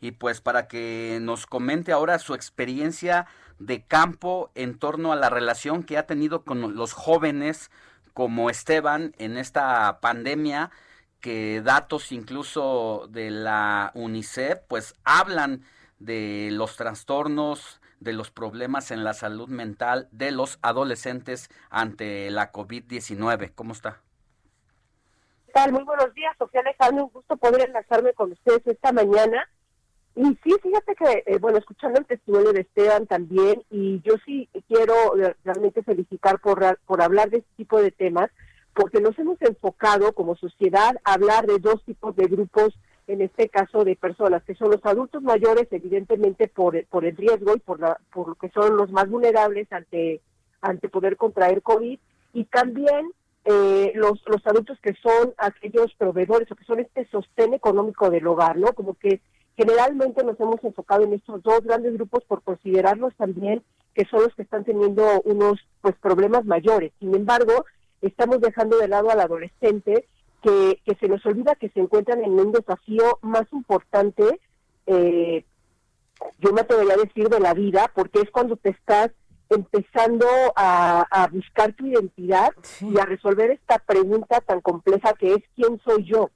Y pues para que nos comente ahora su experiencia de campo en torno a la relación que ha tenido con los jóvenes como Esteban en esta pandemia que datos incluso de la UNICEF pues hablan de los trastornos, de los problemas en la salud mental de los adolescentes ante la COVID-19. ¿Cómo está? ¿Qué tal? Muy buenos días, Sofía Alejandro. Un gusto poder enlazarme con ustedes esta mañana. Y sí, fíjate que, eh, bueno, escuchando el testimonio de Esteban también, y yo sí quiero realmente felicitar por, por hablar de este tipo de temas, porque nos hemos enfocado como sociedad a hablar de dos tipos de grupos, en este caso de personas, que son los adultos mayores, evidentemente por, por el riesgo y por, la, por lo que son los más vulnerables ante, ante poder contraer COVID, y también eh, los, los adultos que son aquellos proveedores o que son este sostén económico del hogar, ¿no? Como que Generalmente nos hemos enfocado en estos dos grandes grupos por considerarlos también que son los que están teniendo unos pues problemas mayores. Sin embargo, estamos dejando de lado al adolescente que, que se nos olvida que se encuentran en un desafío más importante, eh, yo me atrevería a decir, de la vida, porque es cuando te estás empezando a, buscar tu identidad y a resolver esta pregunta tan compleja que es ¿quién soy yo?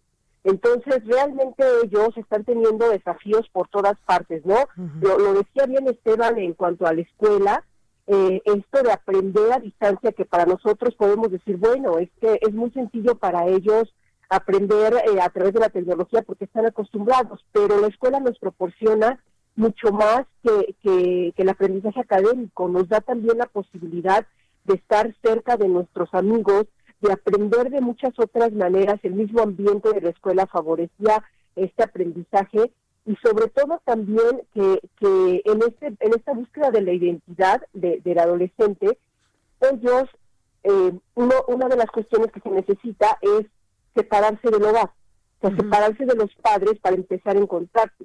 Entonces, realmente ellos están teniendo desafíos por todas partes, ¿no? lo, decía bien Esteban en cuanto a la escuela, eh, esto de aprender a distancia, que para nosotros podemos decir, bueno, es que es muy sencillo para ellos aprender eh, a través de la tecnología porque están acostumbrados, pero la escuela nos proporciona mucho más que, que el aprendizaje académico, nos da también la posibilidad de estar cerca de nuestros amigos, de aprender de muchas otras maneras. El mismo ambiente de la escuela favorecía este aprendizaje y sobre todo también que, que en, este, en esta búsqueda de la identidad de, del adolescente, ellos, eh, uno, una de las cuestiones que se necesita es separarse del hogar, o sea, separarse de los padres para empezar a encontrarse.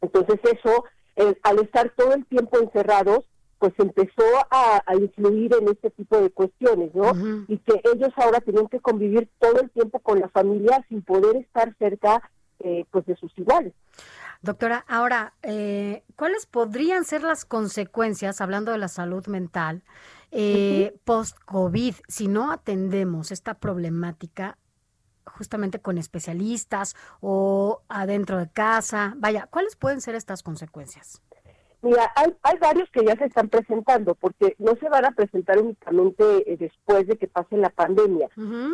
Entonces eso, eh, al estar todo el tiempo encerrados, pues empezó a, influir en este tipo de cuestiones, ¿no? Y que ellos ahora tenían que convivir todo el tiempo con la familia sin poder estar cerca, eh, pues, de sus iguales. Doctora, ahora, eh, ¿cuáles podrían ser las consecuencias, hablando de la salud mental, eh, post-COVID, si no atendemos esta problemática justamente con especialistas o adentro de casa? Vaya, ¿cuáles pueden ser estas consecuencias? Mira, hay, hay varios que ya se están presentando, porque no se van a presentar únicamente eh, después de que pase la pandemia,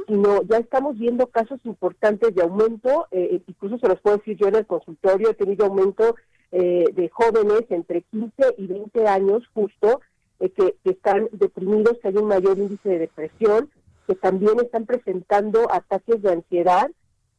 sino ya estamos viendo casos importantes de aumento, eh, incluso se los puedo decir yo en el consultorio, he tenido aumento eh, de jóvenes entre 15 y 20 años justo, que, están deprimidos, que hay un mayor índice de depresión, que también están presentando ataques de ansiedad,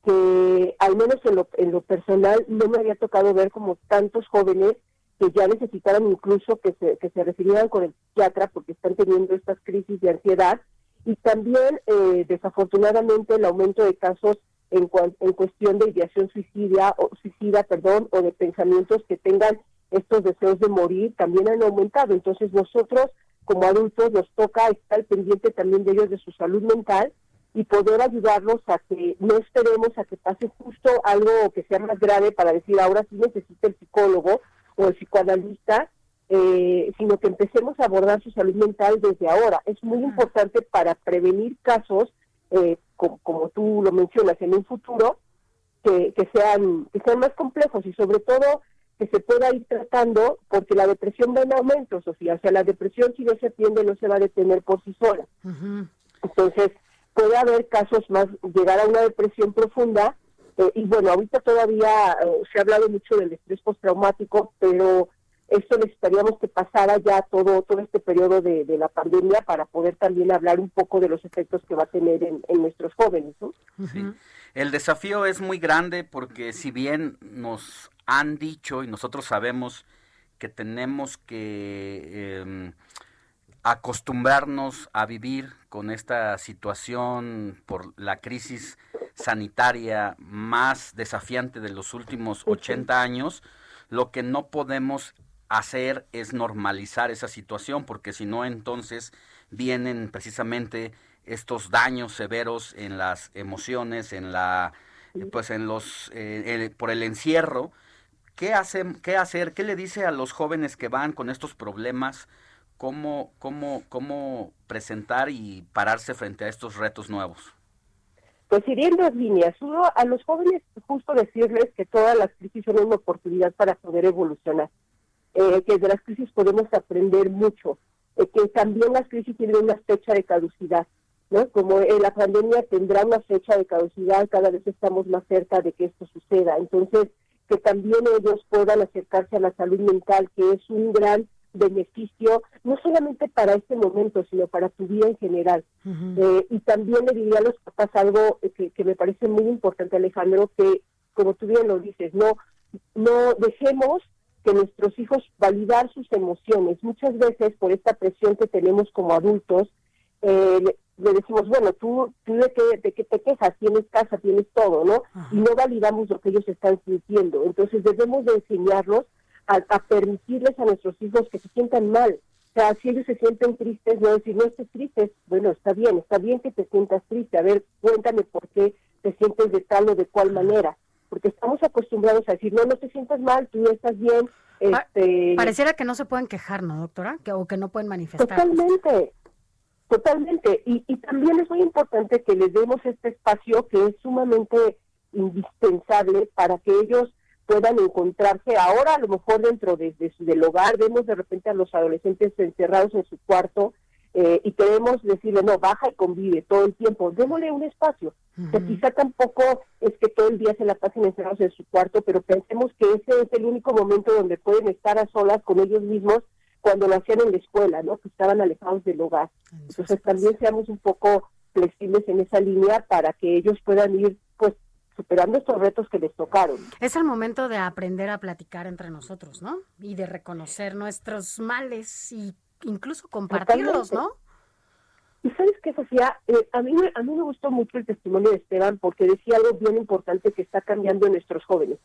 que al menos en lo, en lo personal no me había tocado ver como tantos jóvenes que ya necesitaran incluso que se, que se refirieran con el psiquiatra porque están teniendo estas crisis de ansiedad. Y también eh, desafortunadamente el aumento de casos en, en cuestión de ideación suicida o suicida perdón o de pensamientos que tengan estos deseos de morir también han aumentado. Entonces nosotros como adultos nos toca estar pendiente también de ellos de su salud mental y poder ayudarlos a que no esperemos a que pase justo algo que sea más grave para decir ahora sí necesita el psicólogo o el psicoanalista, eh, sino que empecemos a abordar su salud mental desde ahora. Es muy importante para prevenir casos, eh, como, tú lo mencionas, en un futuro, que, que, sean, que sean más complejos y sobre todo que se pueda ir tratando, porque la depresión va en aumento, Sofía. O sea, la depresión si no se atiende no se va a detener por sí sola. Entonces, puede haber casos más, llegar a una depresión profunda eh, y bueno, ahorita todavía eh, se ha hablado mucho del estrés postraumático, pero esto necesitaríamos que pasara ya todo, todo este periodo de, la pandemia para poder también hablar un poco de los efectos que va a tener en, nuestros jóvenes. ¿no? Sí. El desafío es muy grande porque si bien nos han dicho y nosotros sabemos que tenemos que em, acostumbrarnos a vivir con esta situación por la crisis sanitaria más desafiante de los últimos 80 años, lo que no podemos hacer es normalizar esa situación, porque si no, entonces vienen precisamente estos daños severos en las emociones, en la, pues en los, eh, por el encierro. ¿Qué, hacen, ¿Qué hacer? ¿Qué le dice a los jóvenes que van con estos problemas? ¿Cómo, cómo, cómo presentar y pararse frente a estos retos nuevos? Pues iría en dos líneas. Uno, a los jóvenes justo decirles que todas las crisis son una oportunidad para poder evolucionar, eh, que de las crisis podemos aprender mucho, eh, que también las crisis tienen una fecha de caducidad, ¿no? Como eh, la pandemia tendrá una fecha de caducidad, cada vez estamos más cerca de que esto suceda. Entonces, que también ellos puedan acercarse a la salud mental, que es un gran beneficio, no solamente para este momento, sino para tu vida en general. Eh, y también le diría a los papás algo que, que me parece muy importante, Alejandro, que como tú bien lo dices, no, no dejemos que nuestros hijos validar sus emociones. Muchas veces por esta presión que tenemos como adultos, eh, le, decimos, bueno, tú, tú de, qué, de qué te quejas, tienes casa, tienes todo, ¿no? Y no validamos lo que ellos están sintiendo. Entonces debemos de enseñarlos a, permitirles a nuestros hijos que se sientan mal. O sea, si ellos se sienten tristes, no decir, no estés triste, bueno, está bien, está bien que te sientas triste, a ver, cuéntame por qué te sientes de tal o de cual manera, porque estamos acostumbrados a decir, no, no te sientas mal, tú estás bien. Este... Pareciera que no se pueden quejar, ¿no, doctora? Que, o que no pueden manifestar. Totalmente, totalmente. Y, y también es muy importante que les demos este espacio que es sumamente indispensable para que ellos puedan encontrarse ahora a lo mejor dentro de, del hogar vemos de repente a los adolescentes encerrados en su cuarto eh, y queremos decirle no baja y convive todo el tiempo démosle un espacio que quizá tampoco es que todo el día se la pasen encerrados en su cuarto pero pensemos que ese es el único momento donde pueden estar a solas con ellos mismos cuando lo hacían en la escuela no que estaban alejados del hogar. Entonces también seamos un poco flexibles en esa línea para que ellos puedan ir superando estos retos que les tocaron. Es el momento de aprender a platicar entre nosotros, ¿no? Y de reconocer nuestros males y incluso compartirlos, ¿no? Y sabes qué, Sofía, eh, a, mí, a mí me gustó mucho el testimonio de Esteban porque decía algo bien importante que está cambiando en nuestros jóvenes,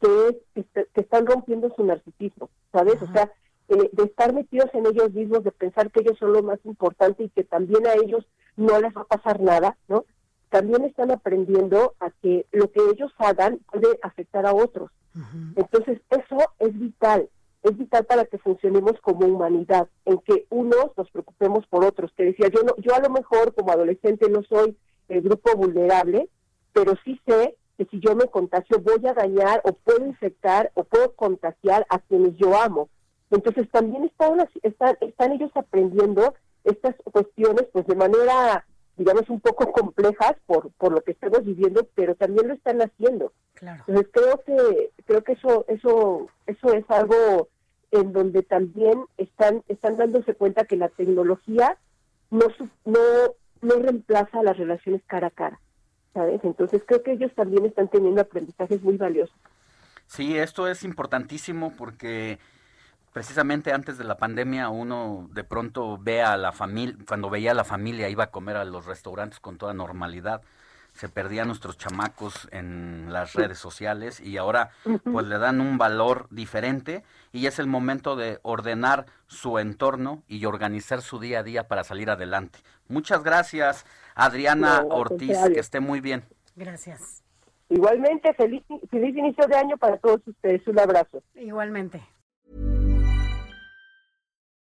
que es que, están rompiendo su narcisismo, ¿sabes? O sea, eh, de estar metidos en ellos mismos, de pensar que ellos son lo más importante y que también a ellos no les va a pasar nada, ¿no? También están aprendiendo a que lo que ellos hagan puede afectar a otros. Entonces, eso es vital, es vital para que funcionemos como humanidad, en que unos nos preocupemos por otros. Que decía, yo no, yo a lo mejor como adolescente no soy el grupo vulnerable, pero sí sé que si yo me contagio voy a dañar o puedo infectar o puedo contagiar a quienes yo amo. Entonces también están, están, están ellos aprendiendo estas cuestiones pues de manera digamos, un poco complejas por, por lo que estamos viviendo, pero también lo están haciendo. Entonces creo que, creo que eso, eso, eso es algo en donde también están, están dándose cuenta que la tecnología no, no, no reemplaza las relaciones cara a cara. ¿Sabes? Entonces creo que ellos también están teniendo aprendizajes muy valiosos. Sí, esto es importantísimo porque precisamente antes de la pandemia uno de pronto ve a la familia, cuando veía a la familia iba a comer a los restaurantes con toda normalidad, se perdían nuestros chamacos en las redes sociales y ahora pues le dan un valor diferente y es el momento de ordenar su entorno y organizar su día a día para salir adelante. Muchas gracias Adriana Ortiz, que esté muy bien. Gracias. Igualmente, feliz, feliz inicio de año para todos ustedes. Un abrazo. Igualmente.